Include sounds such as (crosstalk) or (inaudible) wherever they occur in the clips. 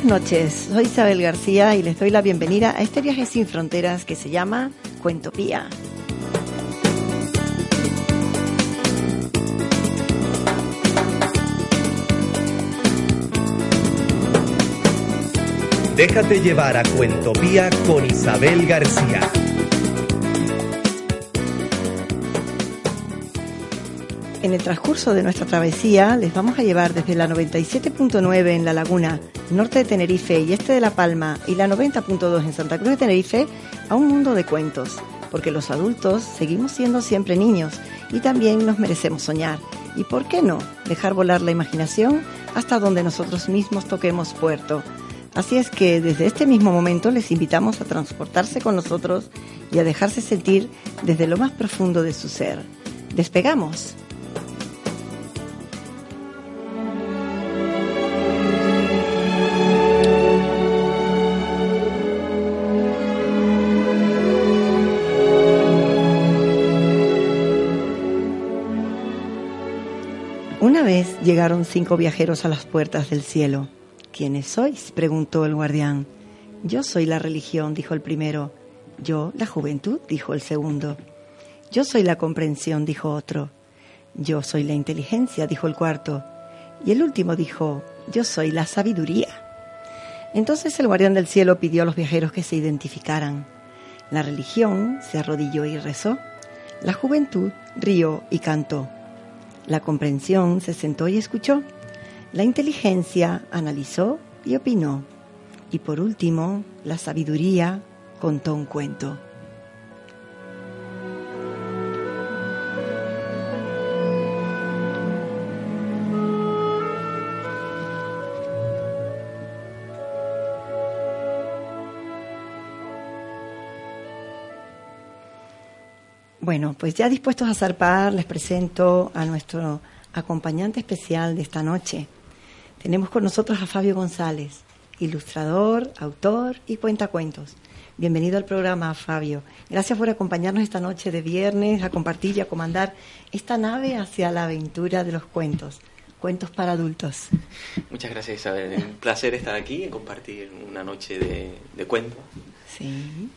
Buenas noches, soy Isabel García y les doy la bienvenida a este viaje sin fronteras que se llama Cuentopía. Déjate llevar a Cuentopía con Isabel García. En el transcurso de nuestra travesía les vamos a llevar desde la 97.9 en La Laguna, norte de Tenerife y este de La Palma y la 90.2 en Santa Cruz de Tenerife a un mundo de cuentos, porque los adultos seguimos siendo siempre niños y también nos merecemos soñar. ¿Y por qué no dejar volar la imaginación hasta donde nosotros mismos toquemos puerto? Así es que desde este mismo momento les invitamos a transportarse con nosotros y a dejarse sentir desde lo más profundo de su ser. Despegamos. Llegaron cinco viajeros a las puertas del cielo. ¿Quiénes sois? preguntó el guardián. Yo soy la religión, dijo el primero. Yo la juventud, dijo el segundo. Yo soy la comprensión, dijo otro. Yo soy la inteligencia, dijo el cuarto. Y el último dijo, yo soy la sabiduría. Entonces el guardián del cielo pidió a los viajeros que se identificaran. La religión se arrodilló y rezó. La juventud rió y cantó. La comprensión se sentó y escuchó. La inteligencia analizó y opinó. Y por último, la sabiduría contó un cuento. Bueno, pues ya dispuestos a zarpar, les presento a nuestro acompañante especial de esta noche. Tenemos con nosotros a Fabio González, ilustrador, autor y cuentacuentos. Bienvenido al programa, Fabio. Gracias por acompañarnos esta noche de viernes a compartir y a comandar esta nave hacia la aventura de los cuentos. Cuentos para adultos. Muchas gracias, Isabel. Un placer estar aquí y compartir una noche de, de cuentos. Sí.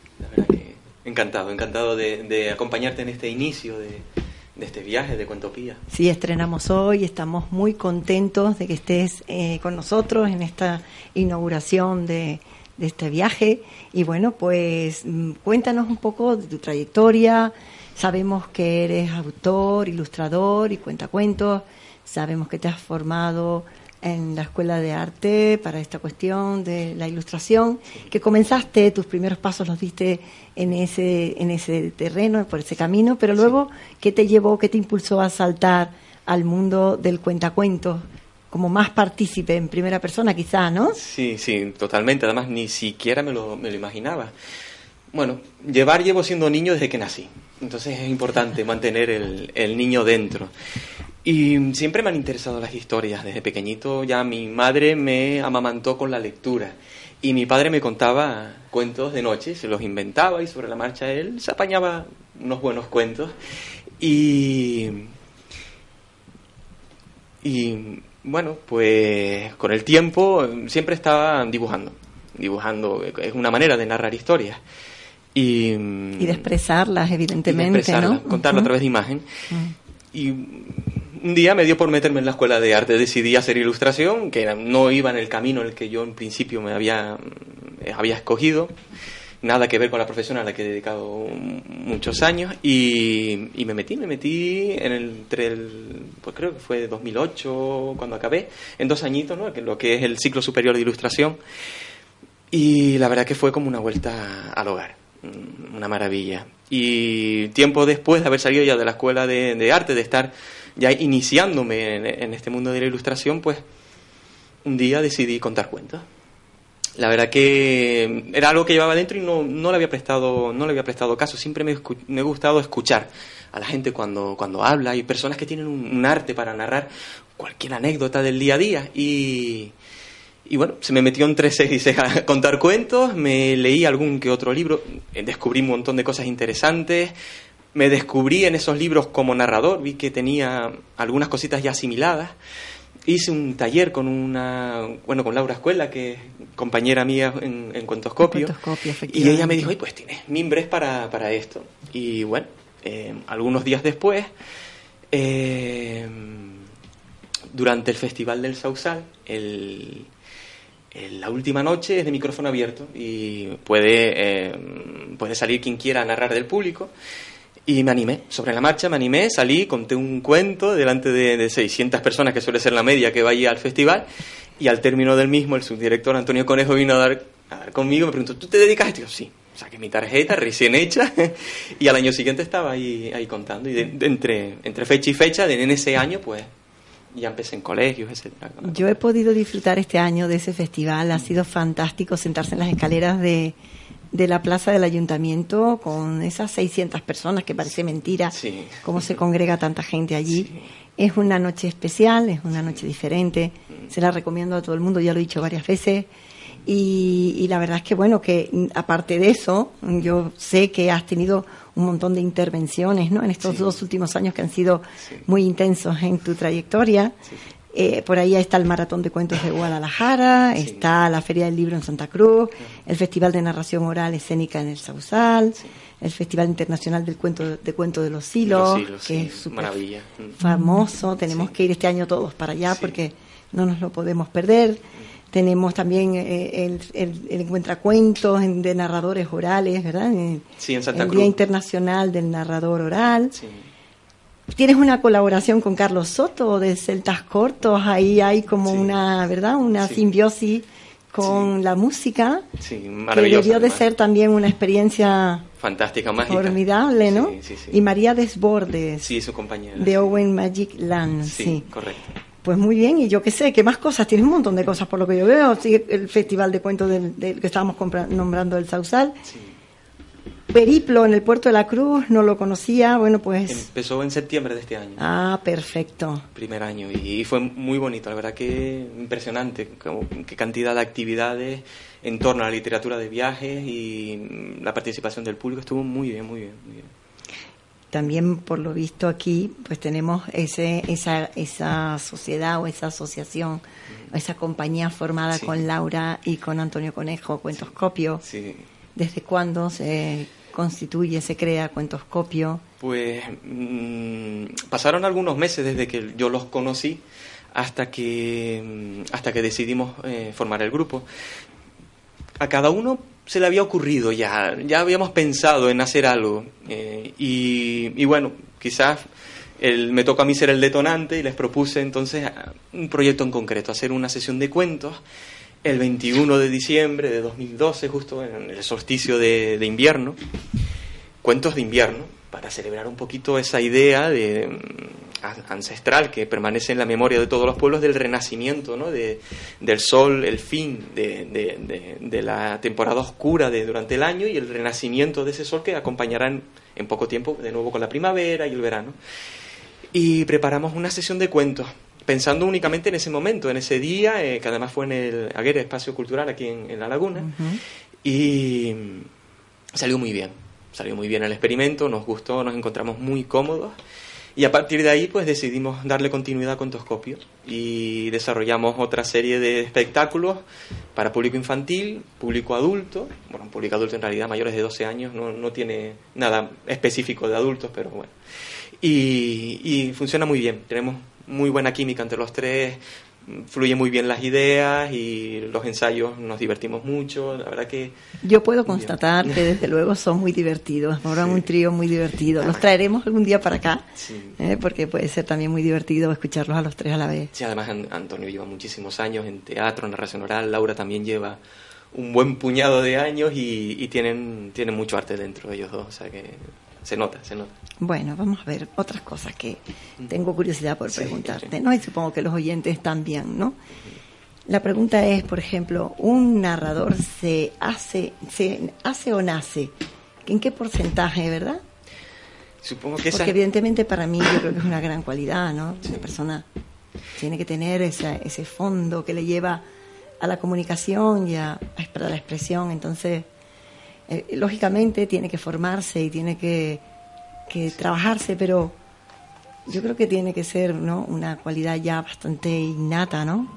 Encantado, encantado de, de acompañarte en este inicio de, de este viaje de Cuentopía. Sí, estrenamos hoy, estamos muy contentos de que estés eh, con nosotros en esta inauguración de, de este viaje. Y bueno, pues mm, cuéntanos un poco de tu trayectoria. Sabemos que eres autor, ilustrador y cuentacuentos. Sabemos que te has formado en la Escuela de Arte para esta cuestión de la ilustración, que comenzaste, tus primeros pasos los diste en ese, en ese terreno, por ese camino, pero luego, ¿qué te llevó, qué te impulsó a saltar al mundo del cuentacuentos? Como más partícipe en primera persona, quizá, ¿no? Sí, sí, totalmente. Además, ni siquiera me lo, me lo imaginaba. Bueno, llevar llevo siendo niño desde que nací. Entonces es importante (laughs) mantener el, el niño dentro. Y siempre me han interesado las historias. Desde pequeñito ya mi madre me amamantó con la lectura. Y mi padre me contaba cuentos de noche, se los inventaba y sobre la marcha él se apañaba unos buenos cuentos. Y. Y bueno, pues con el tiempo siempre estaba dibujando. Dibujando es una manera de narrar historias. Y, Y de expresarlas, evidentemente, y de expresarlas, ¿no? contarlo a través de imagen. Mm. Y un día me dio por meterme en la escuela de arte. Decidí hacer ilustración, que no iba en el camino en el que yo en principio me había, eh, había escogido. Nada que ver con la profesión a la que he dedicado muchos años. Y, y me metí, me metí en el, entre el, pues creo que fue 2008 cuando acabé, en dos añitos, ¿no? Lo que es el ciclo superior de ilustración. Y la verdad que fue como una vuelta al hogar, mm, una maravilla. Y tiempo después de haber salido ya de la escuela de arte, de estar ya iniciándome en, en este mundo de la ilustración, pues un día decidí contar cuentos. La verdad que era algo que llevaba dentro y no, no le había prestado no le había prestado caso. Siempre me, me ha gustado escuchar a la gente cuando, cuando habla y personas que tienen un, arte para narrar cualquier anécdota del día a día. Y, y bueno, se me metió y seis a (laughs) contar cuentos, me leí algún que otro libro, eh, descubrí un montón de cosas interesantes, me descubrí en esos libros como narrador, vi que tenía algunas cositas ya asimiladas hice un taller con una, bueno, con Laura Escuela, que es compañera mía en, en Cuentoscopio. y ella me dijo, pues tienes mimbres para, para esto. Y bueno, eh, algunos días después, eh, durante el Festival del Sausal, el, la última noche es de micrófono abierto y puede, eh, puede salir quien quiera a narrar del público. Y me animé, sobre la marcha me animé, salí, conté un cuento delante de, 600 personas, que suele ser la media que vaya al festival, y al término del mismo el subdirector Antonio Conejo vino a dar, conmigo, me preguntó, ¿tú te dedicas a esto? sí, saqué mi tarjeta recién hecha, (laughs) y al año siguiente estaba ahí, ahí contando, y entre, entre fecha y fecha, en ese año, pues ya empecé en colegios, etcétera. Yo he podido disfrutar este año de ese festival, ha sido fantástico sentarse en las escaleras de de la plaza del ayuntamiento con esas 600 personas, que parece mentira cómo se congrega tanta gente allí. Es una noche especial, es una noche diferente, se la recomiendo a todo el mundo, ya lo he dicho varias veces. Y, la verdad es que, bueno, que aparte de eso, yo sé que has tenido un montón de intervenciones, ¿no? En estos dos últimos años que han sido muy intensos en tu trayectoria. Eh, por ahí está el Maratón de Cuentos de Guadalajara, está la Feria del Libro en Santa Cruz, el Festival de Narración Oral Escénica en el Sausal, el Festival Internacional del Cuento de Cuento de los Hilos, que es maravilla. famoso. Tenemos que ir este año todos para allá porque no nos lo podemos perder. Tenemos también eh, el, el, el Encuentracuentos de narradores orales, ¿verdad? Sí, en Santa el Cruz. Día Internacional del Narrador Oral. Tienes una colaboración con Carlos Soto de Celtas Cortos, ahí hay como una, ¿verdad? Una simbiosis con la música. Sí, Que debió de ser también una experiencia fantástica, mágica. Formidable, ¿no? Y María Desbordes. Sí, su compañera. De Owen Magic Land, sí. correcto. Pues muy bien, y yo qué sé, ¿qué más cosas? Tienes un montón de cosas por lo que yo veo. Sí, el Festival de Cuentos del, que estábamos nombrando el Sausal. Sí periplo en el puerto de la Cruz, no lo conocía, bueno pues... Empezó en septiembre de este año. Ah, perfecto. Primer año y, fue muy bonito, la verdad que impresionante, qué cantidad de actividades en torno a la literatura de viajes y la participación del público estuvo muy bien, muy bien, muy bien. También por lo visto aquí pues tenemos ese, esa, esa sociedad o esa asociación, esa compañía formada con Laura y con Antonio Conejo, Cuentoscopio. Sí. ¿Desde cuándo se constituye, se crea Cuentoscopio? Pues mm, pasaron algunos meses desde que yo los conocí hasta que, mm, hasta que decidimos eh, formar el grupo. A cada uno se le había ocurrido ya, ya habíamos pensado en hacer algo. Eh, y, bueno, quizás el, me tocó a mí ser el detonante y les propuse entonces un proyecto en concreto, hacer una sesión de cuentos el 21 de diciembre de 2012, justo en el solsticio de, invierno, cuentos de invierno, para celebrar un poquito esa idea de, mm, ancestral que permanece en la memoria de todos los pueblos del renacimiento, ¿no? de, del sol, el fin de, de, la temporada oscura de, durante el año y el renacimiento de ese sol que acompañarán en poco tiempo de nuevo con la primavera y el verano. Y preparamos una sesión de cuentos pensando únicamente en ese momento, en ese día, eh, que además fue en el Aguirre Espacio Cultural aquí en, La Laguna, y salió muy bien, salió muy bien el experimento, nos gustó, nos encontramos muy cómodos, y a partir de ahí pues decidimos darle continuidad a Contoscopio y desarrollamos otra serie de espectáculos para público infantil, público adulto, bueno, público adulto en realidad mayores de 12 años, no, no tiene nada específico de adultos, pero bueno. Y, y funciona muy bien, tenemos muy buena química entre los tres, fluyen muy bien las ideas y los ensayos nos divertimos mucho, la verdad que... Yo puedo constatar que desde luego son muy divertidos, forman un trío muy divertido. Los traeremos algún día para acá, ¿eh? porque puede ser también muy divertido escucharlos a los tres a la vez. Sí, además Antonio lleva muchísimos años en teatro, en narración oral, Laura también lleva un buen puñado de años y, y tienen, tienen mucho arte dentro de ellos dos, o sea que se nota, se nota. Bueno, vamos a ver otras cosas que tengo curiosidad por preguntarte, ¿no? Y supongo que los oyentes también, ¿no? La pregunta es, por ejemplo, ¿un narrador se hace, se hace o nace? ¿En qué porcentaje, verdad? Supongo que Porque evidentemente para mí yo creo que es una gran cualidad, ¿no? La persona tiene que tener ese fondo que le lleva a la comunicación y a, a la expresión. Entonces, eh, lógicamente tiene que formarse y tiene que, trabajarse, pero Yo creo que tiene que ser ¿no? una cualidad ya bastante innata, ¿no?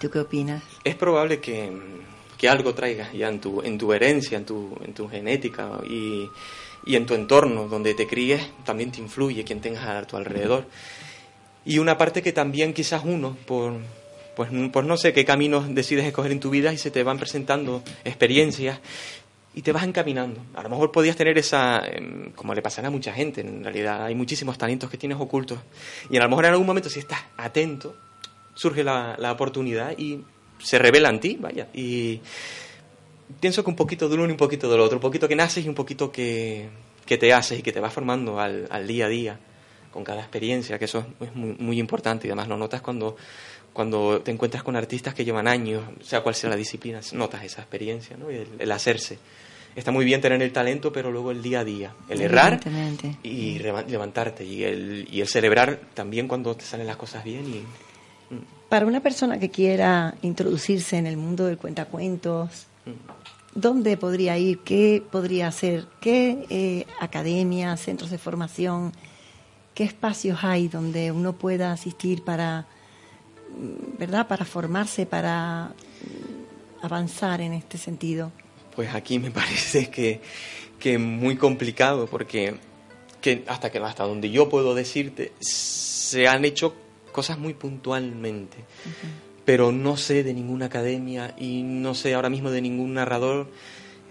¿Tú qué opinas? Es probable que, que algo traigas ya en tu, en tu herencia, en tu, en tu genética y, y en tu entorno donde te críes, también te influye quien tengas a tu alrededor. Y una parte que también quizás uno, por, pues, pues no sé qué caminos decides escoger en tu vida y se te van presentando experiencias y te vas encaminando. A lo mejor podías tener esa, em, como le pasará a mucha gente, en realidad hay muchísimos talentos que tienes ocultos. Y a lo mejor en algún momento, si estás atento, surge la, la oportunidad y se revela en ti, vaya. Y pienso que un poquito de uno y un poquito del otro, un poquito que naces y un poquito que, que te haces y que te vas formando al, al, día a día con cada experiencia, que eso es muy, muy importante y además lo notas cuando, cuando te encuentras con artistas que llevan años, sea cual sea la disciplina, notas esa experiencia, ¿no? el, el hacerse está muy bien tener el talento, pero luego el día a día, el errar y levantarte y el, y el celebrar también cuando te salen las cosas bien. Y, mm. Para una persona que quiera introducirse en el mundo del cuentacuentos, mm. ¿dónde podría ir? ¿Qué podría hacer? ¿Qué eh, academias, centros de formación, qué espacios hay donde uno pueda asistir para, ¿verdad? Para formarse, para avanzar en este sentido. Pues aquí me (laughs) parece que, que muy complicado porque que hasta que hasta donde yo puedo decirte se han hecho cosas muy puntualmente pero no sé de ninguna academia y no sé ahora mismo de ningún narrador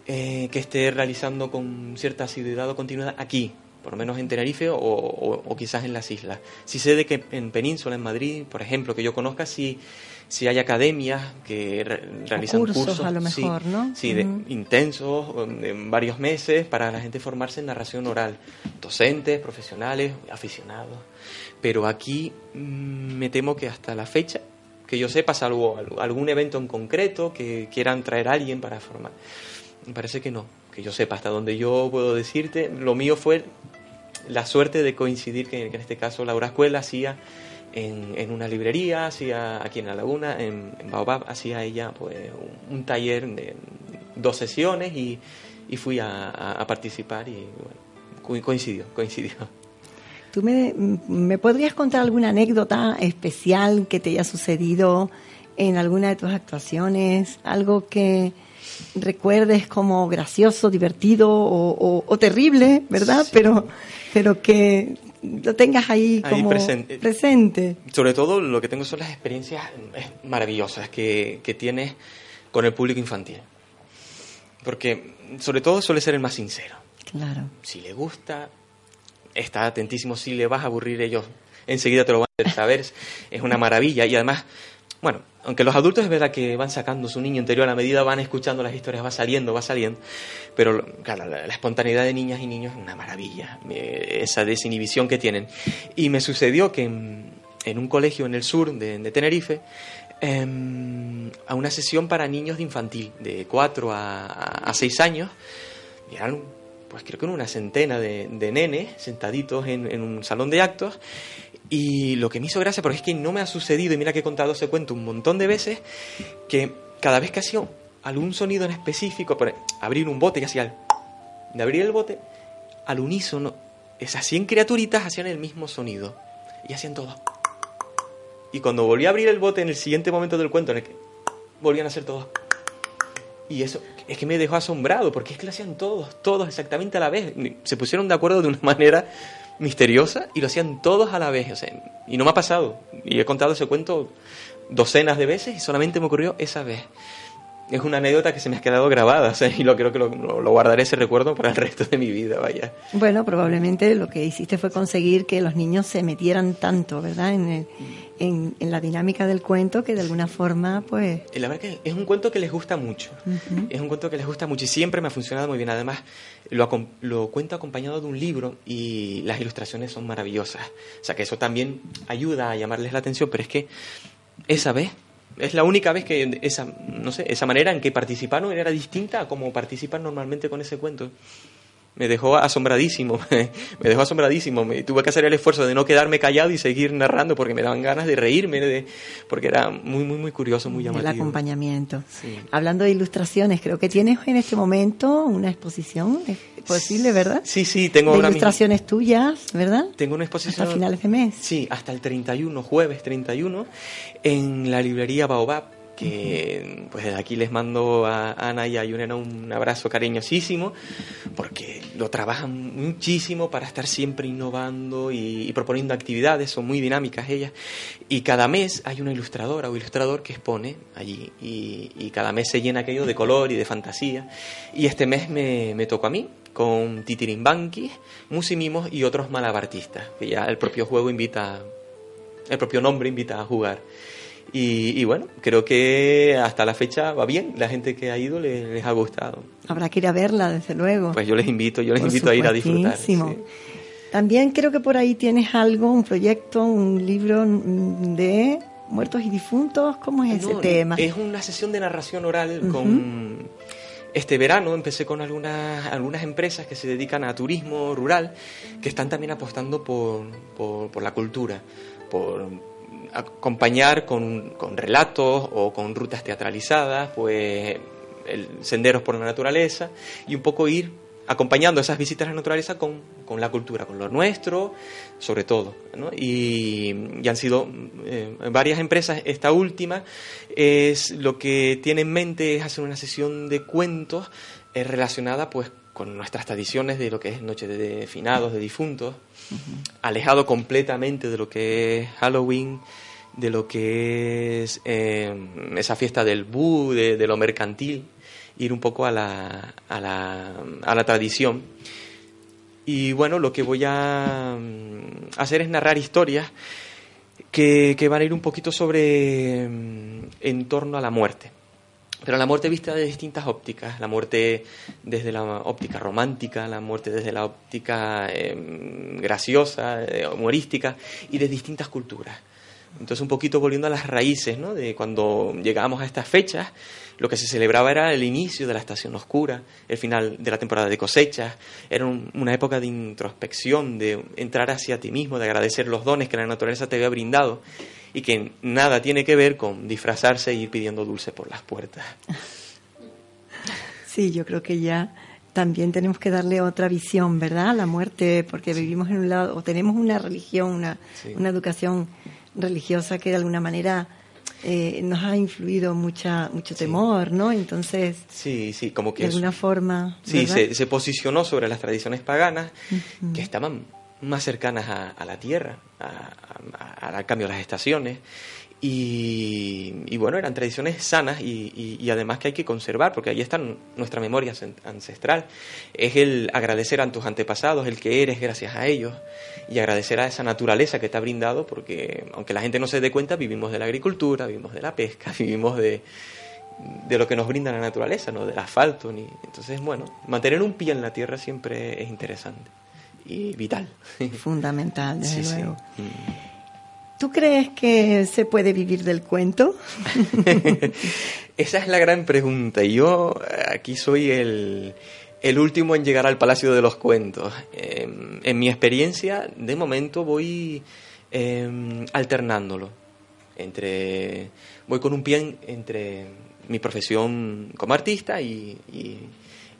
eh, que esté realizando con cierta asiduidad o continuidad aquí por lo menos en Tenerife o, o, quizás en las islas. Si sé de que en Península, en Madrid, por ejemplo, que yo conozca, sí, si hay academias que realizan cursos, a lo mejor, sí, ¿no? Sí, de, intensos, en varios meses, para la gente formarse en narración oral. Docentes, profesionales, aficionados. Pero aquí mm, me temo que hasta la fecha, que yo sepa, salvo algún evento en concreto que quieran traer a alguien para formar, me parece que no. Que yo sepa, hasta donde yo puedo decirte, lo mío fue la suerte de coincidir que, en este caso Laura Escuela hacía en, una librería, hacía aquí en La Laguna, en, Baobab, hacía ella pues un, taller de dos sesiones y, fui a, participar y bueno, coincidió, coincidió. (laughs) ¿Tú me, me, podrías contar alguna anécdota especial que te haya sucedido en alguna de tus actuaciones? Algo que recuerdes como gracioso, divertido o, terrible, ¿verdad? Pero, pero que lo tengas ahí, como presente. Sobre todo lo que tengo son las experiencias maravillosas que, que tienes con el público infantil. Porque sobre todo suele ser el más sincero. Claro. Si le gusta, está atentísimo. Si le vas a aburrir, ellos enseguida te lo van a hacer saber. (laughs) es una maravilla. Y además, bueno, aunque los adultos es verdad que van sacando su niño interior a la medida van escuchando las historias, va saliendo, va saliendo, pero claro, la, espontaneidad de niñas y niños es una maravilla, esa desinhibición que tienen. Y me sucedió que en, un colegio en el sur de, Tenerife, em, a una sesión para niños de infantil, de 4 a, 6 años, y eran, pues creo que una centena de, nenes sentaditos en, en un salón de actos, y lo que me hizo gracia, porque es que no me ha sucedido, y mira que he contado ese cuento un montón de veces, que cada vez que hacía algún sonido en específico, por abrir un bote, que hacía de abrir el bote, al unísono, esas 100 criaturitas hacían el mismo sonido. Y hacían todo. Y cuando volví a abrir el bote en el siguiente momento del cuento, en el que volvían a hacer todo. Y eso es que me dejó asombrado, porque es que lo hacían todos, todos exactamente a la vez. Se pusieron de acuerdo de una (laughs) manera misteriosa y lo hacían todos a la vez. O sea, y no me ha pasado. Y he contado ese cuento docenas de veces y solamente me ocurrió esa vez. Es una anécdota que se me ha quedado grabada y lo creo que lo, lo, guardaré ese recuerdo para el resto de mi vida, vaya. Bueno, probablemente lo que hiciste fue conseguir que los niños se metieran tanto, ¿verdad? En el, en, la dinámica del cuento que de alguna forma, pues... La verdad que es un cuento que les gusta mucho. Es un cuento que les gusta mucho y siempre me ha funcionado muy bien. Además, lo, lo cuento acompañado de un libro y las ilustraciones son maravillosas. O sea que eso también ayuda a llamarles la atención, pero es que esa vez es la única vez que esa, no sé, esa manera en que participaron era distinta a como participan normalmente con ese cuento. Me dejó asombradísimo, (laughs) me dejó asombradísimo. Me, tuve que hacer el esfuerzo de no quedarme callado y seguir narrando porque me daban ganas de reírme, de, porque era muy, muy, muy curioso, muy llamativo. El acompañamiento. Hablando de ilustraciones, creo que tienes en este momento una exposición, es posible, ¿verdad? Sí, sí, tengo de ilustraciones tuyas, ¿verdad? Tengo una exposición. Hasta finales de mes. Sí, hasta el 31, jueves 31, en la librería Baobab que pues desde aquí les mando a Ana y a Yunena un abrazo cariñosísimo, porque lo trabajan muchísimo para estar siempre innovando y, proponiendo actividades, son muy dinámicas ellas, y cada mes hay una ilustradora o ilustrador que expone allí, y, cada mes se llena aquello de color y de fantasía, y este mes me, me tocó a mí, con Titirimbanqui, Musimimos y otros malabartistas, que ya el propio juego invita, el propio nombre invita a jugar. Y, bueno, creo que hasta la fecha va bien, la gente que ha ido les, ha gustado. Habrá que ir a verla, desde luego. Pues yo les invito, yo les invito a ir a disfrutar. También creo que por ahí tienes algo, un proyecto, un libro de muertos y difuntos, ¿cómo es ese tema? Es una sesión de narración oral con... Este verano empecé con algunas, algunas empresas que se dedican a turismo rural, que están también apostando por, por, por la cultura, por, acompañar con, con, relatos o con rutas teatralizadas, pues el, senderos por la naturaleza y un poco ir acompañando esas visitas a la naturaleza con, con la cultura, con lo nuestro, sobre todo. ¿no? Y, han sido eh, varias empresas. Esta última es lo que tiene en mente es hacer una sesión de cuentos eh, relacionada pues con nuestras tradiciones de lo que es Noche de Finados, de difuntos, alejado completamente de lo que es Halloween, de lo que es eh, esa fiesta del bu, de, lo mercantil, ir un poco a la, a la, a la tradición. Y bueno, lo que voy a mm, hacer es narrar historias que, que van a ir un poquito sobre mm, en torno a la muerte pero la muerte vista de distintas ópticas, la muerte desde la óptica romántica, la muerte desde la óptica em, graciosa, eh, humorística y de distintas culturas. Entonces un poquito volviendo a las raíces, ¿no? De cuando llegábamos a estas fechas, lo que se celebraba era el inicio de la estación oscura, el final de la temporada de cosechas, era una época de introspección, de entrar hacia ti mismo, de agradecer los dones que la naturaleza te había brindado y que nada tiene que ver con disfrazarse e ir pidiendo dulce por las puertas. Sí, yo creo que ya también tenemos que darle otra visión, ¿verdad? La muerte, porque vivimos en un lado, o tenemos una religión, una, una educación religiosa que de alguna manera eh, nos ha influido mucha, mucho temor, ¿no? Entonces, sí, sí, como que de alguna forma. Sí, se, se, posicionó sobre las tradiciones paganas que estaban más cercanas a, la Tierra, al cambio de las estaciones. Y, bueno, eran tradiciones sanas y, además que hay que conservar, porque ahí está nuestra memoria ancestral. Es el agradecer a tus antepasados, el que eres gracias a ellos, y agradecer a esa naturaleza que te ha brindado, porque aunque la gente no se dé cuenta, vivimos de la agricultura, vivimos de la pesca, (laughs) vivimos de, de lo que nos brinda la naturaleza, no del asfalto. Ni... Entonces, bueno, mantener un pie en la tierra siempre es interesante y vital. Fundamental, desde luego. ¿Tú crees que se puede vivir del cuento? (laughs) Esa es la gran pregunta. Yo aquí soy el, el último en llegar al Palacio de los Cuentos. Em, en mi experiencia, de momento voy em, alternándolo. Entre, voy con un pie entre mi profesión como artista y, y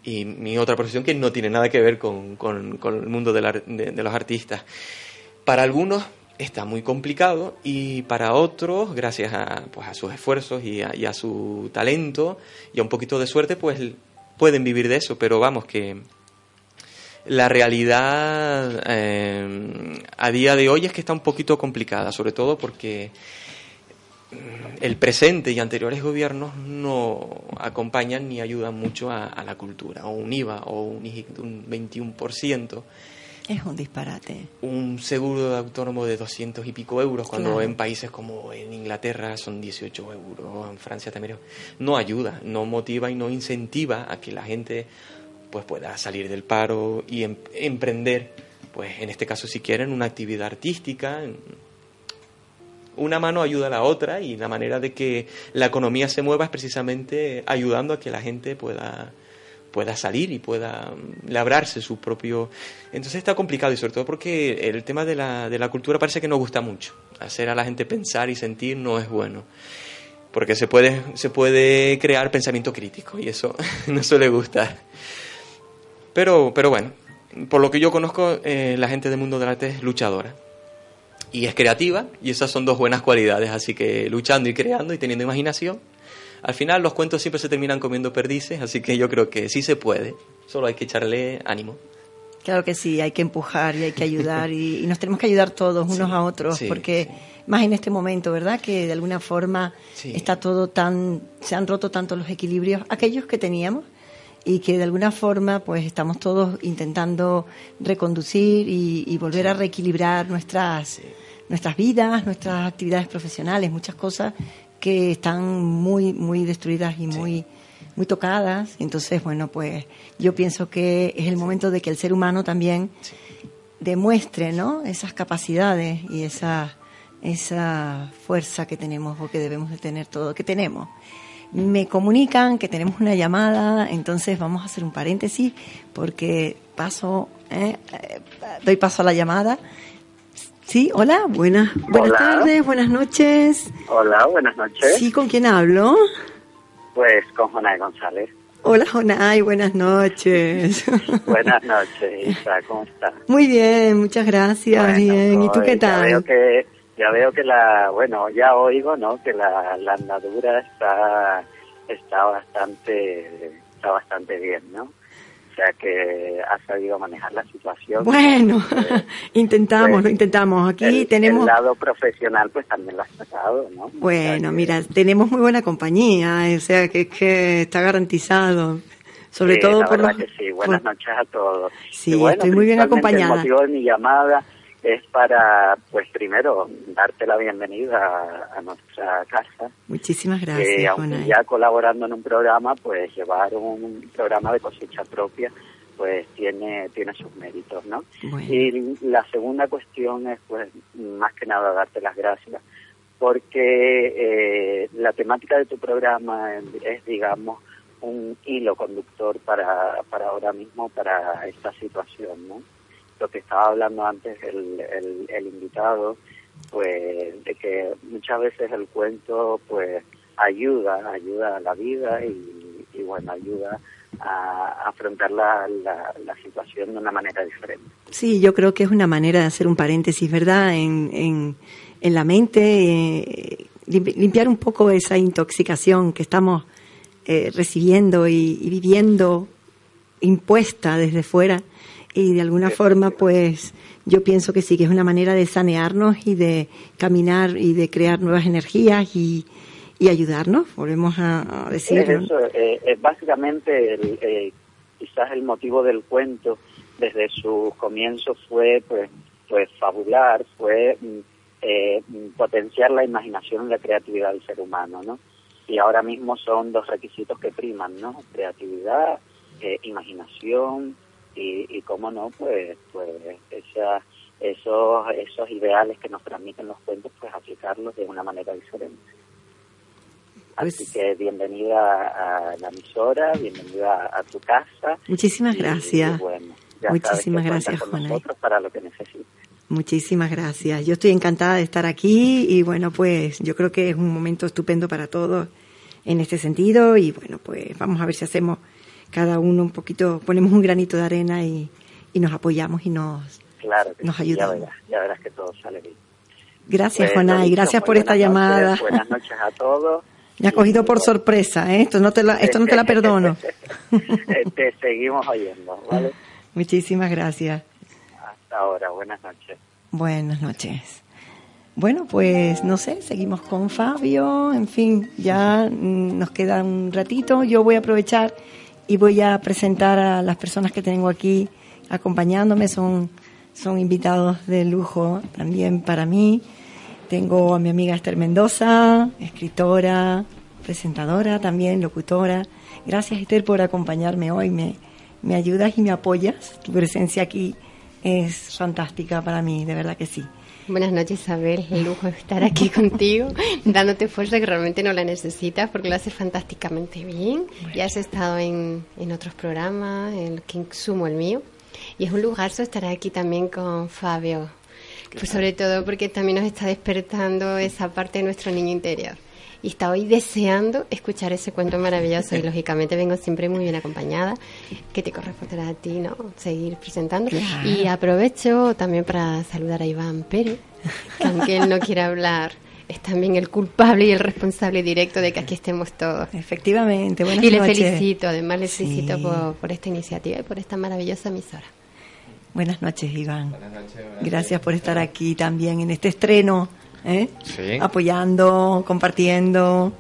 mi otra profesión que no tiene nada que ver con, con, el mundo de, los artistas. Para algunos está muy complicado y para otros, gracias a, pues, a sus esfuerzos y a, su talento y a un poquito de suerte, pues pueden vivir de eso, pero vamos que la realidad eh, a día de hoy es que está un poquito complicada, sobre todo porque el presente y anteriores gobiernos no acompañan ni ayudan mucho a, la cultura, o un IVA o un un 21%. Es un disparate. Un seguro de autónomo de 200 y pico euros, cuando en países como en Inglaterra son 18 euros, en Francia también. No ayuda, no motiva y no incentiva a que la gente pues pueda salir del paro y em, emprender, pues en este caso si quieren, una actividad artística, una mano ayuda a la otra y la manera de que la economía se mueva es precisamente ayudando a que la gente pueda, pueda salir y pueda mm, labrarse su propio... Entonces está complicado y sobre todo porque el tema de la, de la cultura parece que no gusta mucho. Hacer a la gente pensar y sentir no es bueno. Porque se puede, se puede crear pensamiento crítico y eso (laughs) no suele gustar. Pero, pero bueno, por lo que yo conozco, eh, la gente del mundo del arte es luchadora y es creativa y esas son dos buenas cualidades. Así que luchando y creando y teniendo imaginación al final los cuentos siempre se terminan comiendo perdices, así que yo creo que sí se puede, solo hay que echarle ánimo. Claro que sí, hay que empujar y hay que ayudar y, nos tenemos que ayudar todos unos a otros, porque más en este momento, ¿verdad? Que de alguna forma está todo tan, se han roto tanto los equilibrios, aquellos que teníamos y que de alguna forma pues estamos todos intentando reconducir y, volver a reequilibrar nuestras nuestras vidas, nuestras actividades profesionales, muchas cosas que están muy, muy destruidas y muy, muy tocadas. Entonces, bueno, pues yo pienso que es el momento de que el ser humano también demuestre, ¿no? Esas capacidades y esa, esa fuerza que tenemos o que debemos de tener todo, que tenemos. Me comunican que tenemos una llamada, entonces vamos a hacer un paréntesis porque paso, ¿eh? Eh, doy paso a la llamada Sí, hola, buenas, buenas tardes, buenas noches. Hola, buenas noches. Sí, ¿con quién hablo? Pues con Jonay González. Hola, Jonay, buenas noches. (laughs) buenas noches, Isa, ¿cómo estás? Muy bien, muchas gracias, bien. ¿Y tú qué tal? Ya veo que, ya veo que la, bueno, ya oigo, ¿no? Que la, la andadura está, está bastante, está bastante bien, ¿no? sea que ha sabido manejar la situación. Bueno, (laughs) intentamos, pues, lo intentamos. Aquí tenemos... El lado profesional pues también lo has tratado, ¿no? Bueno, mira, tenemos muy buena compañía, o sea que, que está garantizado. Sobre todo por los... que sí. Buenas noches a todos. Sí, estoy muy bien acompañada. El motivo de mi llamada es para, pues primero, darte la bienvenida a, nuestra casa. Muchísimas gracias. aunque ya colaborando en un programa, pues llevar un programa de cosecha propia, pues tiene, tiene sus méritos, ¿no? Y la segunda cuestión es, pues, más que nada darte las gracias, porque eh, la temática de tu programa es, digamos, un hilo conductor para, para ahora mismo, para esta situación, ¿no? Lo que estaba hablando antes el, el, invitado, pues de que muchas veces el cuento pues ayuda, ayuda a la vida y, y bueno, ayuda a afrontar la, la, situación de una manera diferente. Sí, yo creo que es una manera de hacer un paréntesis, ¿verdad? En, en, en la mente, eh, limpiar un poco esa intoxicación que estamos eh, recibiendo y, y, viviendo impuesta desde fuera y de alguna forma pues yo pienso que sí, que es una manera de sanearnos y de caminar y de crear nuevas energías y, y ayudarnos, volvemos a, decir. Es eso, eh, es básicamente el, eh, quizás el motivo del cuento desde su comienzo fue pues, pues fabular, fue mm, eh, potenciar la imaginación y la creatividad del ser humano, ¿no? Y ahora mismo son dos requisitos que priman, ¿no? Creatividad, imaginación, y, y cómo no, pues, pues esa, esos, esos ideales que nos transmiten los cuentos, pues aplicarlos de una manera diferente. Así que bienvenida a la emisora, bienvenida a, tu casa. Muchísimas gracias. Muchísimas gracias, Juana. para lo que necesites. Muchísimas gracias. Yo estoy encantada de estar aquí y bueno, pues yo creo que es un momento estupendo para todos en este sentido y bueno, pues vamos a ver si hacemos cada uno un poquito, ponemos un granito de arena y, y nos apoyamos y nos, claro nos ayudamos. Ya verás, que todo sale bien. Gracias, pues, y gracias por esta llamada. Buenas noches a (laughs) todos. Me ha cogido por sorpresa, ¿eh? esto no te la, esto no te la (laughs) perdono. te seguimos oyendo, ¿vale? (laughs) Muchísimas gracias. Hasta ahora, buenas noches. Buenas noches. Bueno, pues no sé, seguimos con Fabio, en fin, ya nos queda un ratito. Yo voy a aprovechar y voy a presentar a las personas que tengo aquí acompañándome. Son, son invitados de lujo también para mí. Tengo a mi amiga Esther Mendoza, escritora, presentadora también, locutora. Gracias Esther por acompañarme hoy. Me, me ayudas y me apoyas. Tu presencia aquí es fantástica para mí, de verdad que sí. Buenas noches, Isabel. El lujo de estar aquí (laughs) contigo, dándote fuerza que realmente no la necesitas porque lo haces fantásticamente bien. Ya has estado en, en otros programas, en que sumo el mío. Y es un lugar estar aquí también con Fabio. Pues sobre todo porque también nos está despertando esa parte de nuestro niño interior y está hoy deseando escuchar ese cuento maravilloso y lógicamente vengo siempre muy bien acompañada, que te corresponderá a ti, ¿no? Seguir presentando. Y aprovecho también para saludar a Iván Pérez, que aunque él no quiera hablar, es también el culpable y el responsable directo de que aquí estemos todos. Efectivamente, buenas Y le felicito, además le felicito por, por esta iniciativa y por esta maravillosa emisora. Buenas noches, Iván. Buenas noches, Gracias por estar aquí también en este estreno ¿eh? apoyando, compartiendo.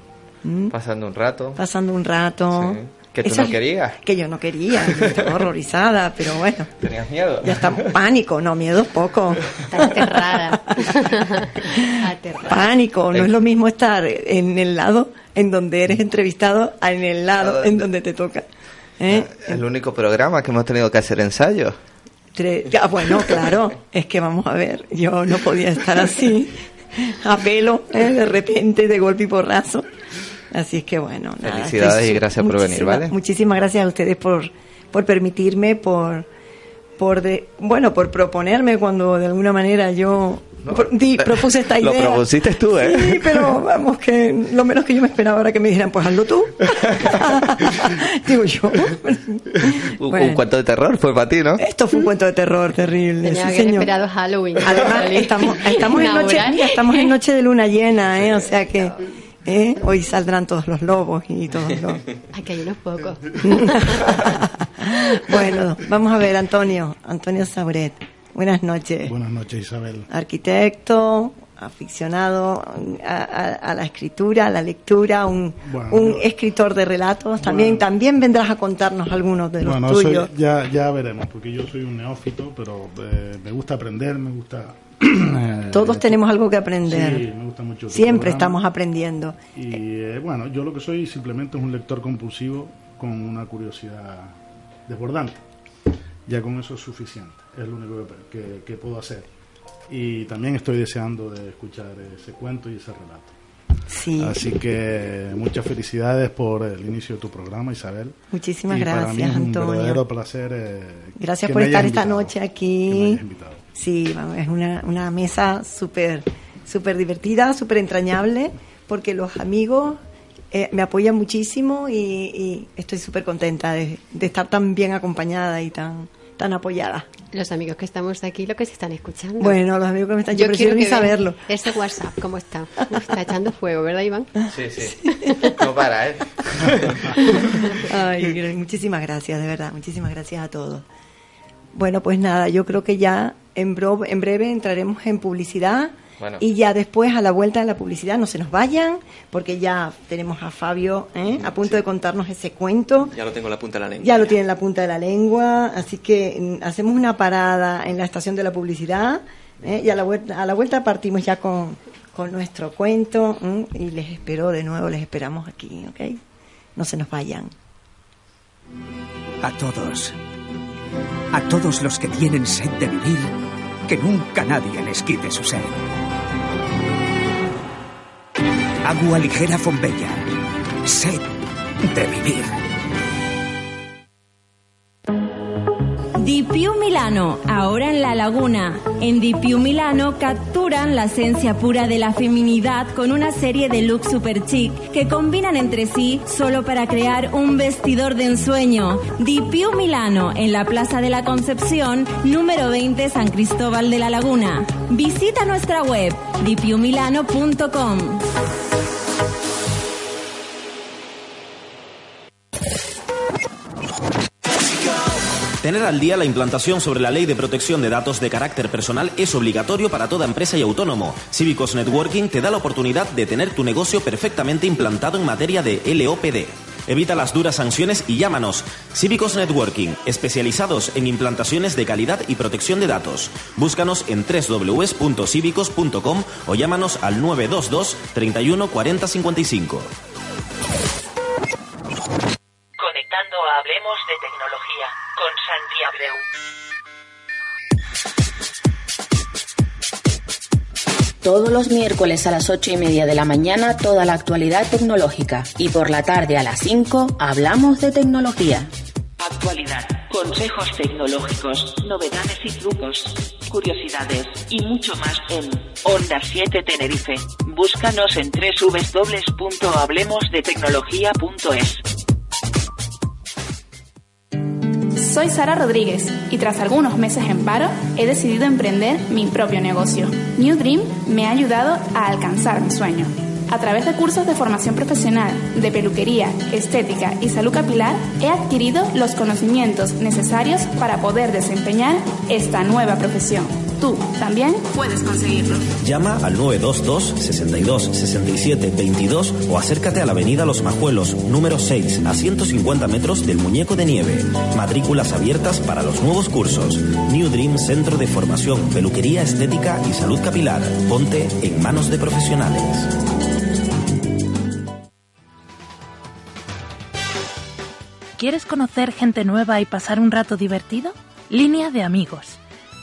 Pasando un rato. Pasando un rato. Que tú no querías. Que yo no quería, estaba (laughs) horrorizada, pero bueno. ¿Tenías miedo? Ya está, pánico, no, miedo poco. Está (laughs) aterrada. Pánico, no es lo mismo estar en el lado en donde eres entrevistado a en el lado en donde te toca. ¿eh? El único programa que hemos tenido que hacer ensayos. Ah, bueno, claro, es que vamos a ver, yo no podía estar así (laughs) (laughs) a pelo, ¿eh? de repente, de golpe y porrazo. Así es que bueno, Felicidades y gracias por venir, ¿vale? Muchísimas gracias a ustedes por, por permitirme, por, por de, bueno, por proponerme cuando de alguna manera yo propuse esta idea. Lo propusiste tú, ¿eh? Sí, pero vamos, que lo menos que yo me esperaba era que me dijeran, pues hazlo tú. (laughs) Digo yo. Un cuento de terror fue para ti, ¿no? Esto fue un cuento de terror terrible. Tenía sí, esperado Halloween. Además, estamos, estamos, en noche, estamos en noche de luna llena, ¿eh? O sea que... ¿eh? Hoy saldrán todos los lobos y todos los... (laughs) Aquí hay unos pocos. (laughs) bueno, vamos a ver, Antonio, Antonio Sauret. Buenas noches. Buenas noches, Isabel. Arquitecto, aficionado a, la escritura, a la lectura, un, escritor de relatos. También también vendrás a contarnos algunos de los bueno, tuyos. ya, ya veremos, porque yo soy un neófito, pero eh, me gusta aprender, me gusta... (clears throat) Eh, Todos tenemos algo que aprender. Sí, me gusta mucho. Siempre estamos aprendiendo. Y eh, bueno, yo lo que soy simplemente es un lector compulsivo con una curiosidad desbordante. Ya con eso es suficiente, es lo único que, que puedo hacer y también estoy deseando de escuchar ese cuento y ese relato. Sí. Así que muchas felicidades por el inicio de tu programa, Isabel. Muchísimas gracias, para mí es un verdadero placer. Eh, gracias por estar esta noche aquí. Sí, es una, una mesa súper súper divertida, súper entrañable, porque los amigos eh, me apoyan muchísimo y, estoy súper contenta de, de, estar tan bien acompañada y tan, tan apoyada. Los amigos que estamos aquí, lo que se están escuchando. Bueno, los amigos que me están, yo, prefiero ni saberlo. Ese WhatsApp, ¿cómo está? (laughs) está echando fuego, ¿verdad, Iván? Sí, sí. No para, ¿eh? Ay, muchísimas gracias, de verdad. Muchísimas gracias a todos. Bueno, pues nada, yo creo que ya en, en breve entraremos en publicidad y ya después, a la vuelta de la publicidad, no se nos vayan, porque ya tenemos a Fabio ¿eh? a punto de contarnos ese cuento. Ya lo tengo en la punta de la lengua. Ya lo tiene en la punta de la lengua, así que mm, hacemos una parada en la estación de la publicidad ¿eh? y a la, vuelta, a la vuelta partimos ya con, con nuestro cuento y les espero de nuevo, les esperamos aquí, ¿ok? No se nos vayan. A todos, a todos los que tienen sed de vivir, que nunca nadie les quite su sed. Agua ligera Fombella. Sed de vivir. Dipiu Milano, ahora en La Laguna. En Dipiu Milano capturan la esencia pura de la feminidad con una serie de looks super chic que combinan entre sí solo para crear un vestidor de ensueño. Dipiu Milano, en la Plaza de la Concepción, número 20 San Cristóbal de la Laguna. Visita nuestra web dipiumilano.com. Tener al día la implantación sobre la ley de protección de datos de carácter personal es obligatorio para toda empresa y autónomo. Cívicos Networking te da la oportunidad de tener tu negocio perfectamente implantado en materia de LOPD. Evita las duras sanciones y llámanos. Cívicos Networking, especializados en implantaciones de calidad y protección de datos. Búscanos en www.cívicos.com o llámanos al 922 31 40 55. Hablemos de Tecnología con Santi Abreu. Todos los miércoles a las 8 y media de la mañana toda la actualidad tecnológica y por la tarde a las 5 hablamos de tecnología. Actualidad, consejos tecnológicos, novedades y trucos, curiosidades y mucho más en Onda 7 Tenerife. Búscanos en www.hablemosdetecnología.es. Soy Sara Rodríguez y tras algunos meses en paro he decidido emprender mi propio negocio. New Dream me ha ayudado a alcanzar mi sueño. A través de cursos de formación profesional, de peluquería, estética y salud capilar, he adquirido los conocimientos necesarios para poder desempeñar esta nueva profesión. Tú también puedes conseguirlo. Llama al 922 62 67 22 o acércate a la avenida Los Majuelos, número 6, a 150 metros del Muñeco de Nieve. Matrículas abiertas para los nuevos cursos. New Dream Centro de Formación, Peluquería Estética y Salud Capilar. Ponte en manos de profesionales. ¿Quieres conocer gente nueva y pasar un rato divertido? Línea de amigos.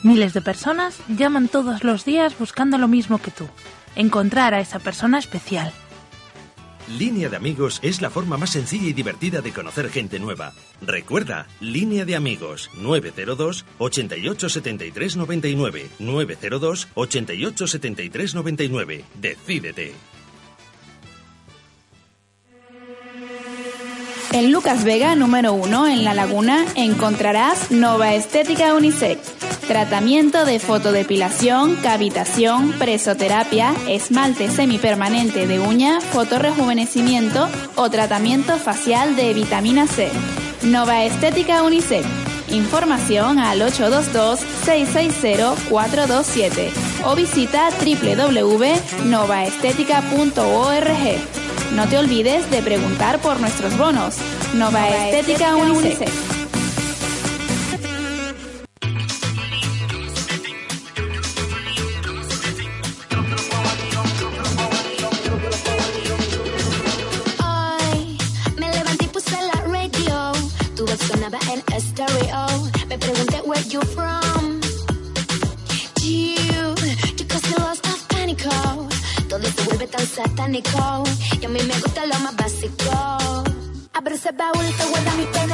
Miles de personas llaman todos los días buscando lo mismo que tú, encontrar a esa persona especial. Línea de amigos es la forma más sencilla y divertida de conocer gente nueva. Recuerda, Línea de amigos 902 88 73 99 902 88 73 99. Decídete. En Lucas Vega número 1 en La Laguna encontrarás Nova Estética Unisex. Tratamiento de fotodepilación, cavitación, presoterapia, esmalte semipermanente de uña, fotorrejuvenecimiento o tratamiento facial de vitamina C. Nova Estética Unisex. Información al 822-660-427 o visita www.novaestetica.org. No te olvides de preguntar por nuestros bonos. Nova, Estética, Unisex. Hoy satánico. Y a mí me gusta lo más básico. Abro ese baúl, te guarda mi pena.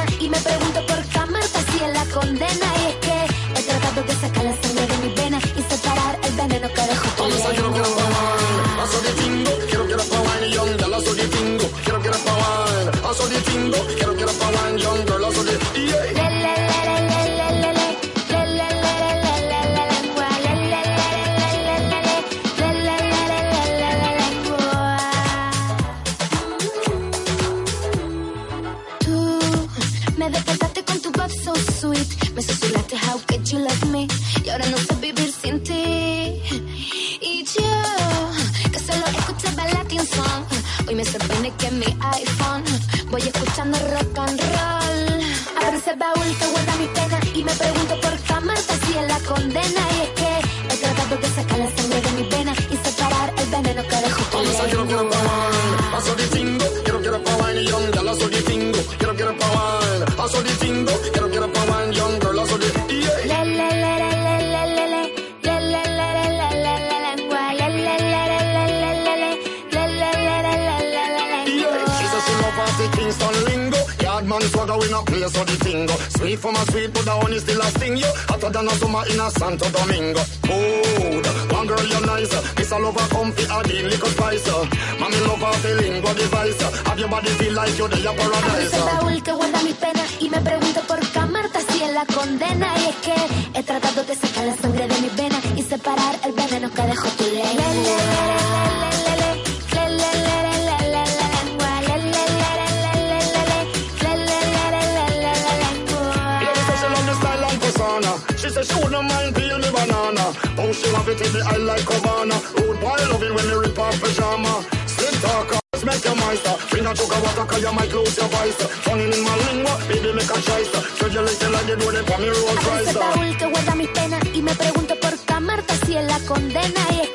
Master. Bring a of water 'cause you might lose your voice. Funny in my lingua, baby make a choice. Treat you little like you do them for me roll Abro ese rice. baúl que guarda mis penas y me pregunto por qué así en la condena. Y es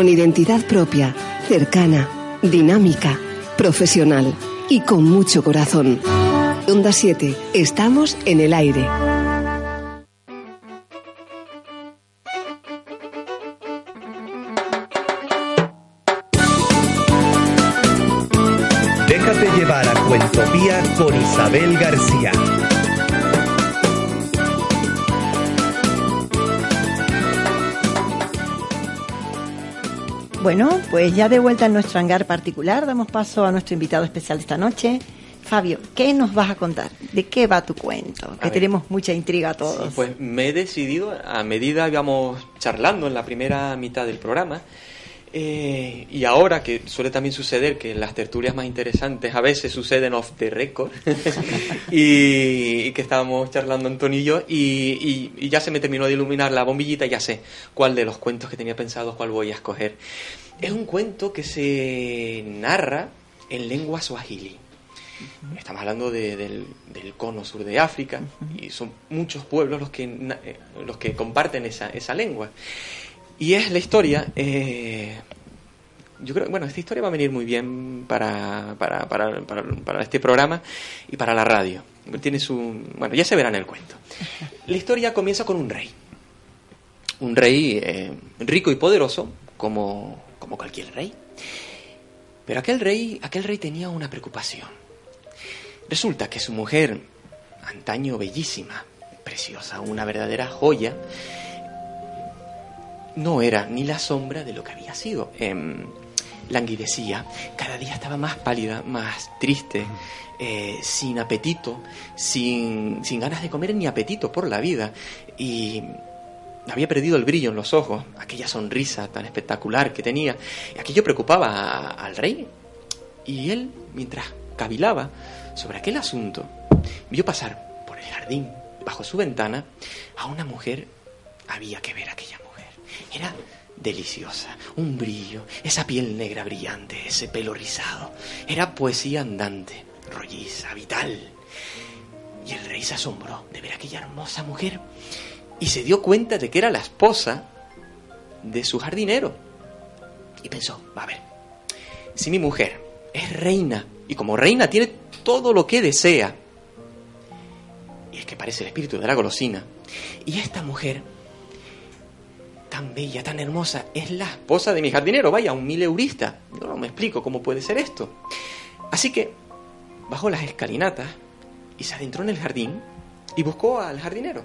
con identidad propia, cercana, dinámica, profesional y con mucho corazón. Onda 7, estamos en el aire. Déjate llevar a Cuentopía con Isabel García. Bueno, pues ya de vuelta en nuestro hangar particular, damos paso a nuestro invitado especial esta noche. Fabio, ¿qué nos vas a contar? ¿De qué va tu cuento? Que tenemos mucha intriga todos. Sí, pues me he decidido, a medida que íbamos charlando en la primera mitad del programa, eh, y ahora que suele también suceder que las tertulias más interesantes a veces suceden off the record, (laughs) y, y que estábamos charlando Antonio y yo, y, y- y ya se me terminó de iluminar la bombillita, y ya sé cuál de los cuentos que tenía pensado, cuál voy a escoger. Es un cuento que se narra en lengua swahili. Estamos hablando de- del, del cono sur de África y son muchos pueblos los que, eh, los que comparten esa, esa lengua. Y es la historia, eh, yo creo, bueno, esta historia va a venir muy bien para, para, para, para- este programa y para la radio. Tiene su, bueno, ya se verá en el cuento. La historia comienza con un rey. Un rey eh, rico y poderoso, como, como cualquier rey. Pero aquel rey, aquel rey tenía una preocupación. Resulta que su mujer, antaño bellísima, preciosa, una verdadera joya, no era ni la sombra de lo que había sido. Em, languidecía, cada día estaba más pálida, más triste, eh, sin apetito, sin, sin ganas de comer ni apetito por la vida. Y había perdido el brillo en los ojos, aquella sonrisa tan espectacular que tenía. Y aquello preocupaba a- al rey. Y él, mientras cavilaba sobre aquel asunto, vio pasar por el jardín, bajo su ventana, a una mujer. Había que ver aquella. Era deliciosa, un brillo, esa piel negra brillante, ese pelo rizado. Era poesía andante, rolliza, vital. Y el rey se asombró de ver a aquella hermosa mujer y se dio cuenta de que era la esposa de su jardinero. Y pensó, a ver, si mi mujer es reina y como reina tiene todo lo que desea, y es que parece el espíritu de la golosina, y esta mujer tan bella, tan hermosa, es la esposa de mi jardinero, vaya, un mileurista. Yo no me explico cómo puede ser esto. Así que bajó las escalinatas y se adentró en el jardín y buscó al jardinero.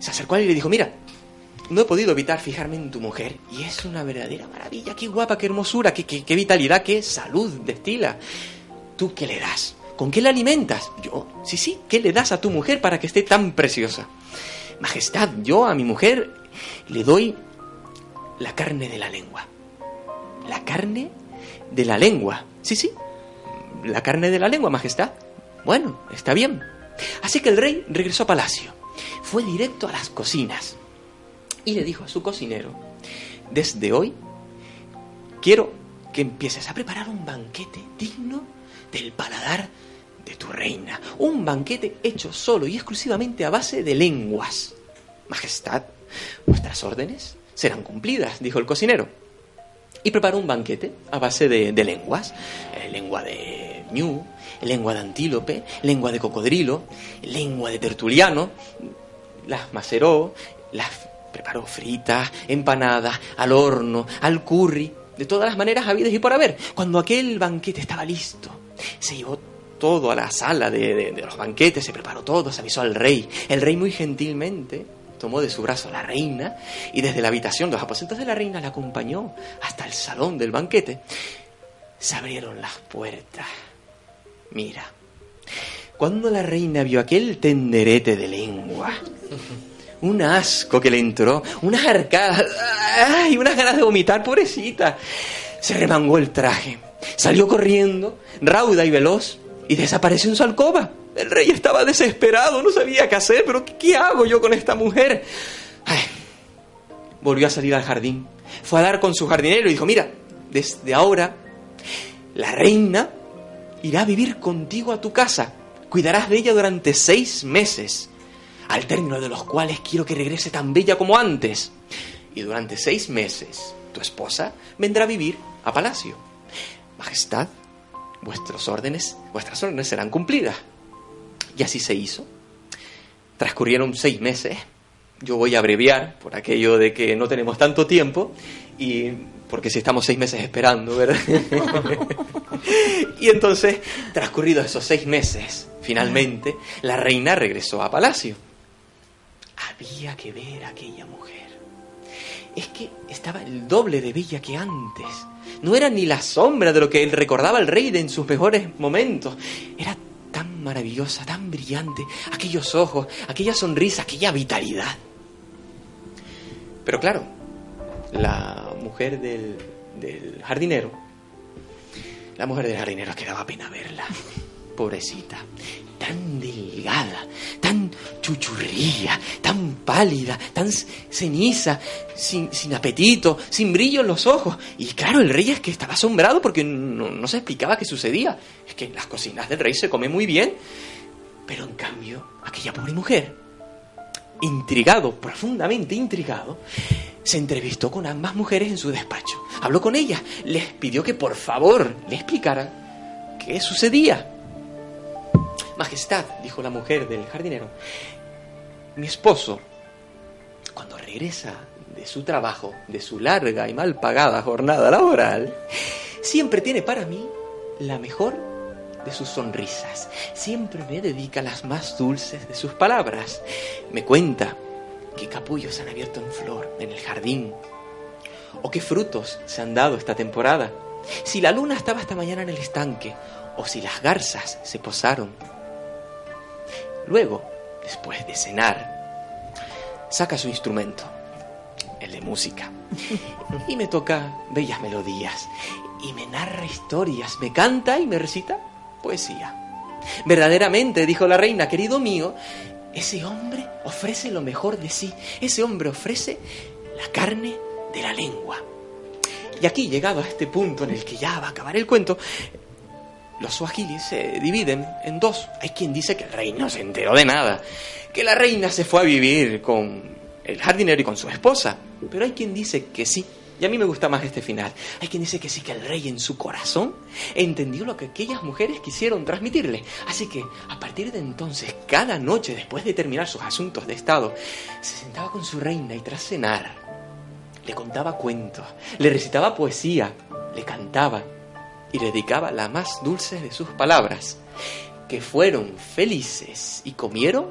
Se acercó a él y le dijo, mira, no he podido evitar fijarme en tu mujer y es una verdadera maravilla, qué guapa, qué hermosura, qué, qué- qué vitalidad, qué salud destila. ¿Tú qué le das? ¿Con qué la alimentas? Yo, sí, sí, ¿qué le das a tu mujer para que esté tan preciosa? Majestad, yo a mi mujer le doy la carne de la lengua. La carne de la lengua. Sí, sí. La carne de la lengua, Majestad. Bueno, está bien. Así que el rey regresó a palacio. Fue directo a las cocinas y le dijo a su cocinero, desde hoy quiero que empieces a preparar un banquete digno del paladar de tu reina. Un banquete hecho solo y exclusivamente a base de lenguas. Majestad, vuestras órdenes serán cumplidas, dijo el cocinero. Y preparó un banquete a base de, lenguas. Eh, lengua de ñu, lengua de antílope, lengua de cocodrilo, lengua de tertuliano. Las maceró, las preparó fritas, empanadas, al horno, al curry, de todas las maneras habidas y por haber. Cuando aquel banquete estaba listo, se llevó todo a la sala de- de los banquetes, se preparó todo, se avisó al rey. El rey muy gentilmente tomó de su brazo a la reina y desde la habitación los aposentos de la reina la acompañó hasta el salón del banquete. Se abrieron las puertas. Mira, cuando la reina vio aquel tenderete de lengua, un asco que le entró, unas arcadas, ¡ay! unas ganas de vomitar, pobrecita. Se remangó el traje, salió corriendo, rauda y veloz, y desapareció en su alcoba. El rey estaba desesperado, no sabía qué hacer, pero ¿qué, hago yo con esta mujer? Volvió a salir al jardín, fue a dar con su jardinero y dijo, mira, desde ahora la reina irá a vivir contigo a tu casa, cuidarás de ella durante seis meses al término de los cuales quiero que regrese tan bella como antes. Y durante seis meses, tu esposa vendrá a vivir a palacio. Majestad, vuestros órdenes, vuestras órdenes serán cumplidas. Y así se hizo. Transcurrieron seis meses. Yo voy a abreviar por aquello de que no tenemos tanto tiempo y porque si estamos seis meses esperando, ¿verdad? (laughs) y entonces, transcurridos esos seis meses, finalmente, la reina regresó a palacio. Había que ver a aquella mujer. Es que estaba el doble de bella que antes. No era ni la sombra de lo que él recordaba al rey de en sus mejores momentos. Era tan maravillosa, tan brillante, aquellos ojos, aquella sonrisa, aquella vitalidad. Pero claro, la mujer del, del jardinero, la mujer del jardinero que daba pena verla, pobrecita, tan delgada, tan chuchurría, tan pálida, tan ceniza, sin, apetito, sin brillo en los ojos. Y claro, el rey es que estaba asombrado porque no, no, se explicaba qué sucedía. Es que en las cocinas del rey se come muy bien, pero en cambio, aquella pobre mujer, intrigado, profundamente intrigado, se entrevistó con ambas mujeres en su despacho. Habló con ellas, les pidió que por favor le explicaran qué sucedía. Majestad, dijo la mujer del jardinero, mi esposo, cuando regresa de su trabajo, de su larga y mal pagada jornada laboral, siempre tiene para mí la mejor de sus sonrisas. Siempre me dedica las más dulces de sus palabras. Me cuenta qué capullos han abierto en flor en el jardín o qué frutos se han dado esta temporada. Si la luna estaba esta mañana en el estanque o si las garzas se posaron. Luego, después de cenar, saca su instrumento, el de música, y me toca bellas melodías, y me narra historias, me canta y me recita poesía. Verdaderamente, dijo la reina, querido mío, ese hombre ofrece lo mejor de sí, ese hombre ofrece la carne de la lengua. Y aquí, llegado a este punto en el que ya va a acabar el cuento, los suajilis se dividen en dos. Hay quien dice que el rey no se enteró de nada, que la reina se fue a vivir con el jardinero y con su esposa. Pero hay quien dice que sí. Y a mí me gusta más este final. Hay quien dice que sí, que el rey en su corazón entendió lo que aquellas mujeres quisieron transmitirle. Así que a partir de entonces, cada noche después de terminar sus asuntos de Estado, se sentaba con su reina y tras cenar, le contaba cuentos, le recitaba poesía, le cantaba y le dedicaba la más dulce de sus palabras, que fueron felices y comieron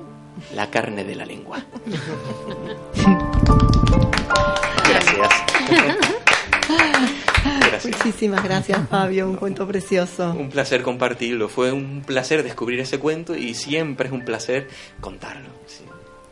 la carne de la lengua. Gracias. Gracias. Muchísimas gracias, Fabio. Un cuento precioso. Un placer compartirlo. Fue un placer descubrir ese cuento y siempre es un placer contarlo. Sí.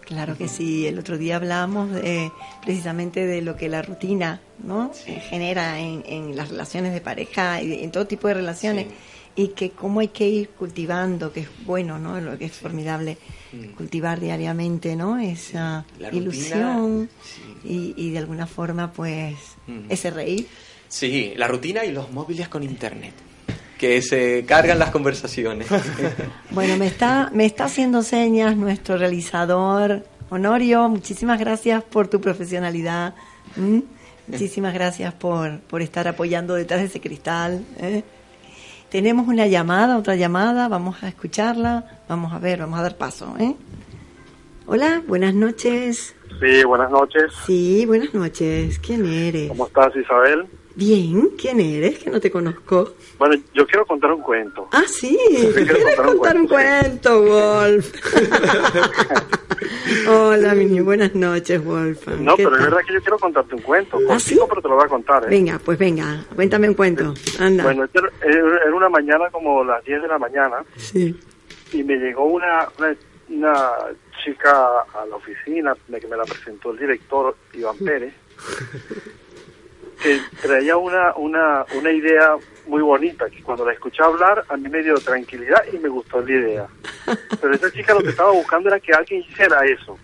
Claro que sí. El otro día hablamos de, precisamente de lo que la rutina ¿no? Sí. genera en, en, las relaciones de pareja y en todo tipo de relaciones. Sí. Y que cómo hay que ir cultivando, que es bueno, ¿no? Lo que es formidable, mm. cultivar diariamente, ¿no? Esa ilusión y, y, de alguna forma, pues, mm. ese reír. Sí, la rutina y los móviles con internet que se cargan las conversaciones. (laughs) bueno, me está, me está haciendo señas nuestro realizador Honorio. Muchísimas gracias por tu profesionalidad. ¿Mm? Muchísimas gracias por, por estar apoyando detrás de ese cristal. ¿eh? Tenemos una llamada, otra llamada, vamos a escucharla, vamos a ver, vamos a dar paso. ¿eh? Hola, buenas noches. Sí, buenas noches. Sí, buenas noches. ¿Quién eres? ¿Cómo estás, Isabel? Bien, ¿quién eres? Que no te conozco. Bueno, yo quiero contar un cuento. Ah, sí, ¿quieres contar, un cuento, Wolf? (laughs) Hola, Mini, buenas noches, Wolf. No, pero tal? es verdad que yo quiero contarte un cuento. ¿Ah, sí? pero te lo voy a contar. ¿eh? Venga, pues venga, cuéntame un cuento. Anda. Bueno, era una mañana como las 10 de la mañana. Sí. Y me llegó una, una, una chica a la oficina, que me la presentó el director Iván Pérez (laughs) que traía una, una, una idea muy bonita, que cuando la escuché hablar a mí me dio tranquilidad y me gustó la idea. Pero esa chica lo que estaba buscando era que alguien hiciera eso.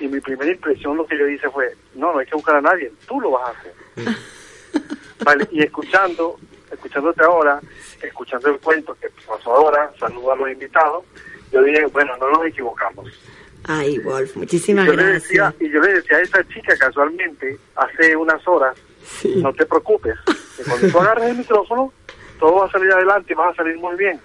Y mi primera impresión lo que yo hice fue, no, no hay que buscar a nadie, tú lo vas a hacer. Vale, y escuchando, escuchándote ahora, escuchando el cuento que pasó ahora, saludo a los invitados, yo dije, bueno, no nos equivocamos. Ay, Wolf, muchísimas y yo gracias. Le decía, y yo le decía a esa chica casualmente, hace unas horas, no te preocupes. Que cuando tú agarres el micrófono, todo va a salir adelante y vas a salir muy bien.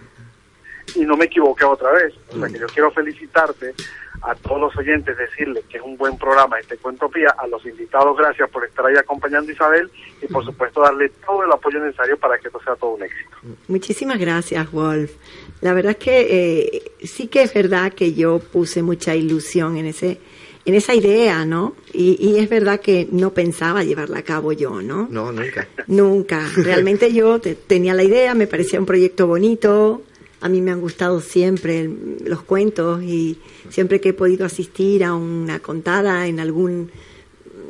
Y no me equivoqué otra vez. O sea que yo quiero felicitarte a todos los oyentes, decirles que es un buen programa este Cuento Pía, a los invitados, gracias por estar ahí acompañando a Isabel y por supuesto darle todo el apoyo necesario para que esto sea todo un éxito. Muchísimas gracias, Wolf. La verdad es que eh, sí que es verdad que yo puse mucha ilusión en ese en esa idea, ¿no? Y, y es verdad que no pensaba llevarla a cabo yo, ¿no? No, nunca. Nunca. Realmente yo te- tenía la idea, me parecía un proyecto bonito. A mí me han gustado siempre los cuentos y siempre que he podido asistir a una contada en algún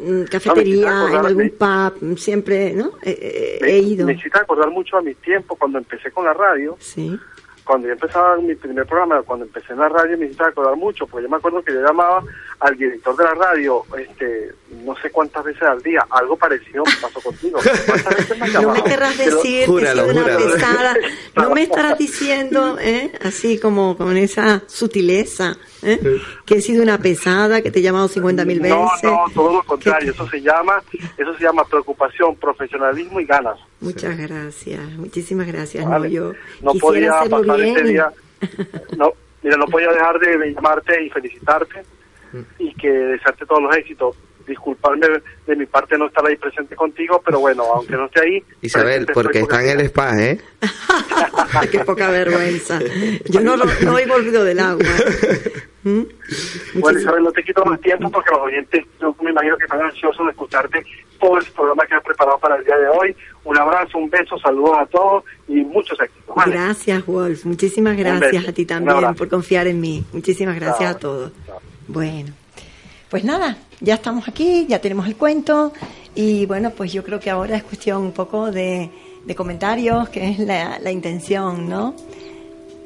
mm, cafetería, en algún pub, siempre, ¿no? Me, he ido. me hiciste acordar mucho a mi tiempo cuando empecé con la radio. Sí. Cuando yo empezaba mi primer programa, cuando empecé en la radio, me hiciste acordar mucho, porque yo me acuerdo que yo llamaba al director de la radio, este, no sé cuántas veces al día, algo parecido me pasó contigo. ¿Cuántas veces me (laughs) No me querrás Pero- decir que he sido una pesada. (laughs) No me estarás diciendo, ¿eh? así como con esa sutileza, ¿eh? que he sido una pesada, que te he llamado 50 mil veces. No, no, todo lo contrario. Eso se llama, eso se llama preocupación, profesionalismo y ganas. Muchas gracias, muchísimas gracias. Vale. No, yo No podía pasar bien. este día. No, mira, no podía dejar de, de llamarte y felicitarte y que desearte todos los éxitos. Disculparme de mi parte no estar ahí presente contigo, pero bueno, aunque no esté ahí. Isabel, porque está en el spa, ¿eh? (laughs) Qué poca vergüenza. Yo no, lo- no he volvido del agua. (laughs) ¿Mm? Bueno, Isabel, no te quito más tiempo porque los oyentes, yo me imagino que están ansiosos de escucharte todo el programa que has preparado para el día de hoy. Un abrazo, un beso, saludos a todos y muchos éxitos. ¿vale? Gracias, Wolf. Muchísimas gracias a ti también por confiar en mí. Muchísimas gracias Chao. a todos. Bueno, pues nada, ya estamos aquí, ya tenemos el cuento y bueno, pues yo creo que ahora es cuestión un poco de, de comentarios, que es la, la intención, ¿no?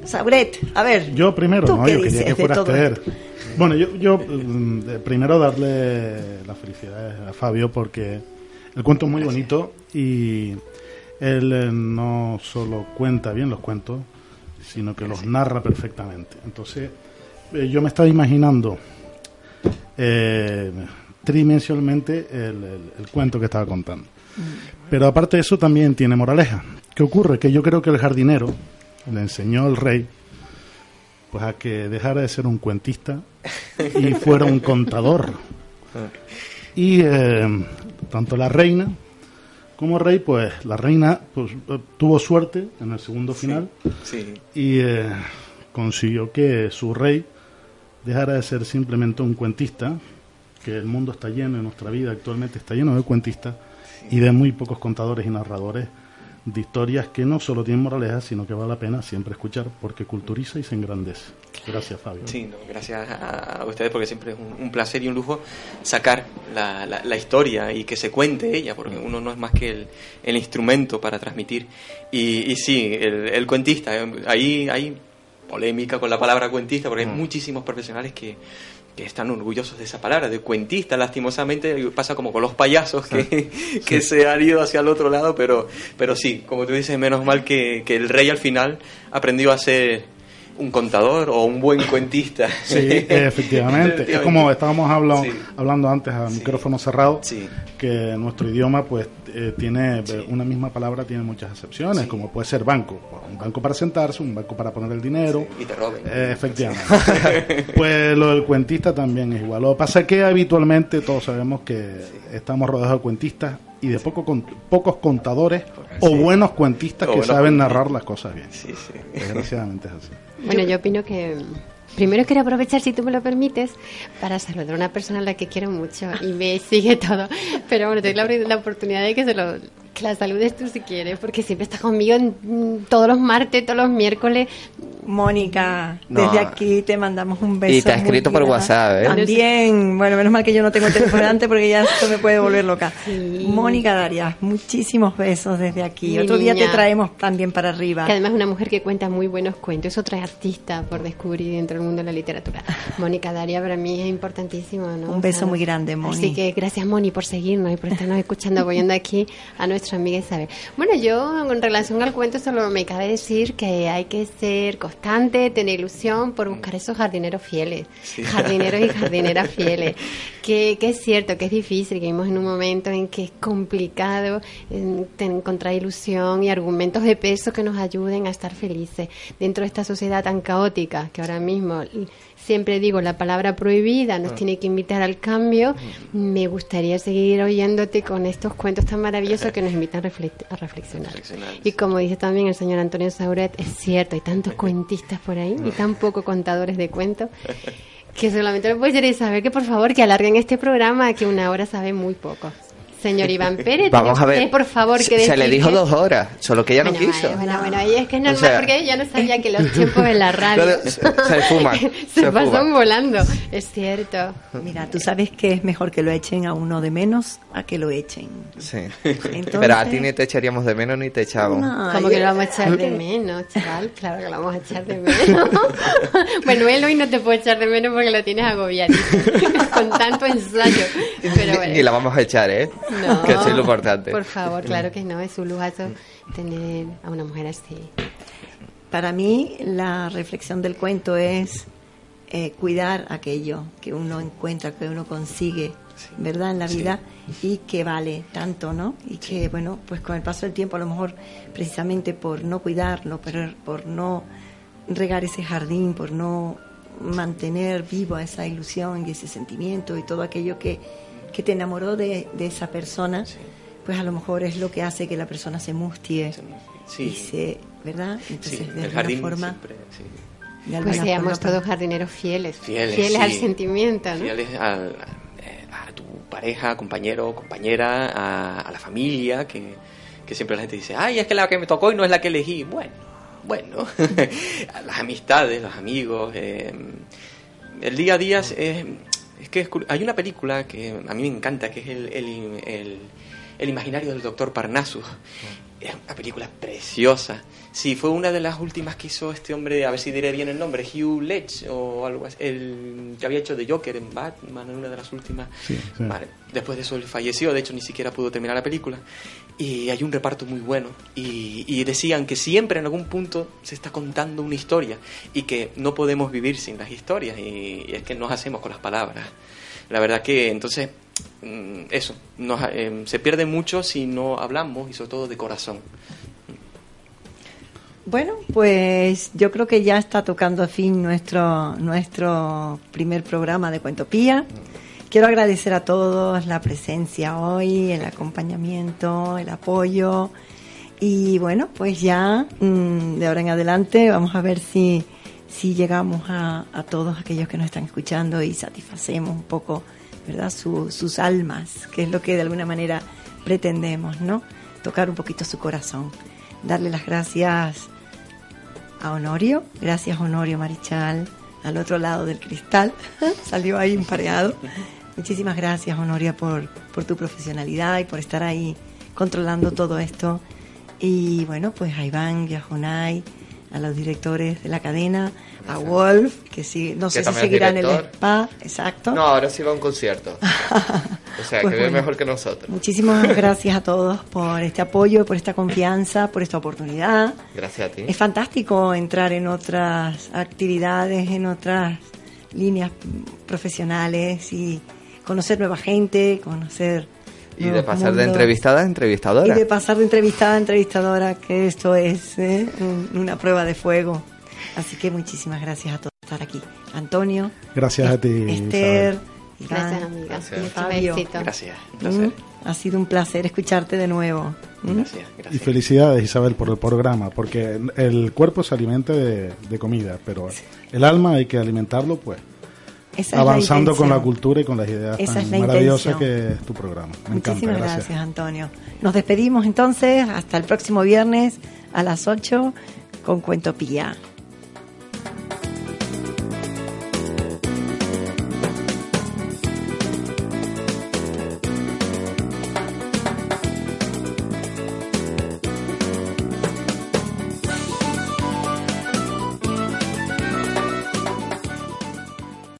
Sauret, a ver. Yo primero, ¿tú no, qué yo quería que fueras esto? Bueno, yo, yo mm, primero darle las felicidades a Fabio porque el cuento es muy bonito y él eh, no solo cuenta bien los cuentos, sino que los narra perfectamente. Entonces, eh, yo me estaba imaginando eh, tridimensionalmente el, el- el cuento que estaba contando. Pero aparte de eso también tiene moraleja. ¿Qué ocurre? Que yo creo que el jardinero le enseñó al rey pues a que dejara de ser un cuentista y fuera un contador. (laughs) Y eh, tanto la reina como rey, pues la reina pues, tuvo suerte en el segundo final Sí. y eh, consiguió que su rey dejara de ser simplemente un cuentista, que el mundo está lleno, nuestra vida actualmente está lleno de cuentistas y de muy pocos contadores y narradores de historias que no solo tienen moraleja, sino que vale la pena siempre escuchar porque culturiza y se engrandece. Gracias, Fabio. Sí, no, gracias a, a ustedes porque siempre es un, un placer y un lujo sacar la, la- historia y que se cuente ella, porque uno no es más que el, el instrumento para transmitir. Y, y sí, el, el cuentista, eh, ahí hay polémica con la palabra cuentista, porque hay muchísimos profesionales que, que están orgullosos de esa palabra, de cuentista, lastimosamente pasa como con los payasos que, (laughs) que se han ido hacia el otro lado, pero, pero sí, como tú dices, menos mal que, que el rey al final aprendió a ser un contador o un buen cuentista. Sí, efectivamente. (laughs) Es como estábamos hablando, Sí. hablando antes a micrófono cerrado, Sí. que nuestro idioma pues eh, tiene eh, una misma palabra tiene muchas excepciones, como puede ser banco, un banco para sentarse, un banco para poner el dinero. Y te roben. Eh, efectivamente. (laughs) pues lo del cuentista también es igual. Lo que pasa es que habitualmente todos sabemos que estamos rodeados de cuentistas y de poco con- pocos contadores o buenos cuentistas O que buenos saben cuentistas. narrar las cosas bien. Sí, sí. Desgraciadamente es así. Bueno, yo opino que primero quiero aprovechar, si tú me lo permites, para saludar a una persona a la que quiero mucho y me sigue todo. Pero bueno, te doy la, la oportunidad de que, se lo, que la saludes tú si quieres, porque siempre está conmigo en, mm, todos los martes, todos los miércoles. Mónica, No. desde aquí te mandamos un beso. Y te ha escrito por. WhatsApp, ¿eh? También, bueno, menos mal que yo no tengo el teléfono delante porque ya esto me puede volver loca. Mónica Darias, muchísimos besos desde aquí. Mi Otro día te niña. traemos también para arriba. Que además es una mujer que cuenta muy buenos cuentos, es otra artista por descubrir dentro del mundo de la literatura. Mónica Daria para mí es importantísimo. ¿no? Un beso muy grande, Moni. Así que gracias, Moni, por seguirnos y por estarnos escuchando, apoyando aquí a nuestra amiga Isabel. Bueno, yo en relación al cuento solo me cabe decir que hay que ser bastante tener ilusión por buscar esos jardineros fieles, jardineros y jardineras (laughs) fieles. Que, que, es cierto, que es difícil, que vivimos en un momento en que es complicado en, encontrar ilusión y argumentos de peso que nos ayuden a estar felices dentro de esta sociedad tan caótica que ahora mismo siempre digo la palabra prohibida nos ah. tiene que invitar al cambio. Me gustaría seguir oyéndote con estos cuentos tan maravillosos que nos invitan a, reflexionar. Y como dice también el señor Antonio Sauret, es cierto, hay tantos cuentistas por ahí y tan poco contadores de cuentos que solamente me puede saber que por favor que alarguen este programa que una hora sabe muy poco. Señor Iván (laughs) Pérez, vamos a ver. por favor, que se, le dijo dos horas, solo que ella no quiso. Bueno, bueno, y es que es normal porque ella no sabía que los tiempos en la (laughs) radio se, se fuman. (laughs) se, pasan volando, es cierto. Mira, tú sabes que es mejor que lo echen a uno de menos a que lo echen. Sí. Pero a ti ni te echaríamos de menos ni te echamos. Como que lo vamos a echar de menos, chaval? Claro que lo vamos a echar de menos. bueno, él hoy no te puede echar de menos porque lo tienes agobiadísimo con tanto ensayo. Pero bueno. Y la vamos a echar, ¿eh? No, (laughs) que es lo importante. Por favor, claro que no, es un lujazo tener a una mujer así. Para mí, la reflexión del cuento es eh, cuidar aquello que uno encuentra, que uno consigue, ¿verdad? En la vida y que vale tanto, ¿no? Y que, bueno, pues con el paso del tiempo, a lo mejor precisamente por no cuidarlo, pero por no regar ese jardín, por no mantener viva esa ilusión y ese sentimiento y todo aquello que que te enamoró de, esa persona, pues a lo mejor es lo que hace que la persona se mustie y se, ¿verdad? Entonces, de alguna forma... pues seamos todos jardineros fieles, fieles, al sentimiento, ¿no? Fieles eh, a tu pareja, compañero, compañera, a, la familia, que, siempre la gente dice, ay, es que la que me tocó y no es la que elegí. Bueno, bueno, (laughs) las amistades, los amigos, eh, el día a día es, es que hay una película que a mí me encanta, que es el, el, el, imaginario del doctor Parnassus. Es una película preciosa. Sí, fue una de las últimas que hizo este hombre, a ver si diré bien el nombre, Hugh Ledge o algo así, el que había hecho de Joker en Batman, en una de las últimas. Después de eso él falleció, de hecho ni siquiera pudo terminar la película. Y hay un reparto muy bueno. Y, y decían que siempre en algún punto se está contando una historia y que no podemos vivir sin las historias. Y, es que nos hacemos con las palabras. La verdad que entonces eso, nos, eh, se pierde mucho si no hablamos y sobre todo de corazón. Bueno, pues yo creo que ya está tocando a fin nuestro, nuestro primer programa de Cuentopía. Quiero agradecer a todos la presencia hoy, el acompañamiento, el apoyo. Y bueno, pues ya mm, de ahora en adelante vamos a ver si, si llegamos a, a todos aquellos que nos están escuchando y satisfacemos un poco ¿verdad? sus almas, que es lo que de alguna manera pretendemos, ¿no? Tocar un poquito su corazón. Darle las gracias a Honorio. Gracias, Honorio Marichal, al otro lado del cristal. (laughs) Salió ahí empareado. Muchísimas gracias, Honoria, por, por tu profesionalidad y por estar ahí controlando todo esto. Y bueno, pues a Iván y a Jonay, a los directores de la cadena, a Wolf, que sí, no sé si seguirá en el spa, exacto. No, ahora sí va a un concierto. (laughs) o sea, pues que ve mejor que nosotros. Muchísimas (laughs) gracias a todos por este apoyo, por esta confianza, por esta oportunidad. Gracias a ti. Es fantástico entrar en otras actividades, en otras líneas profesionales y conocer nueva gente, conocer y de pasar de entrevistada a entrevistadora. Y de pasar de entrevistada a entrevistadora, que esto es ¿eh? una prueba de fuego. Así que muchísimas gracias a todos por estar aquí. Antonio. Gracias a ti. Esther. gracias, amiga. Gracias. Fabio. Gracias. Mm, ha sido un placer escucharte de nuevo. ¿Mm? Gracias, gracias. Y felicidades, Isabel, por el programa, porque el cuerpo se alimenta de, de comida, pero el alma hay que alimentarlo, pues avanzando con la cultura y con las ideas tan maravillosas que es tu programa. Muchísimas gracias. Antonio. Nos despedimos entonces hasta el próximo viernes a las 8 con Cuento Pía.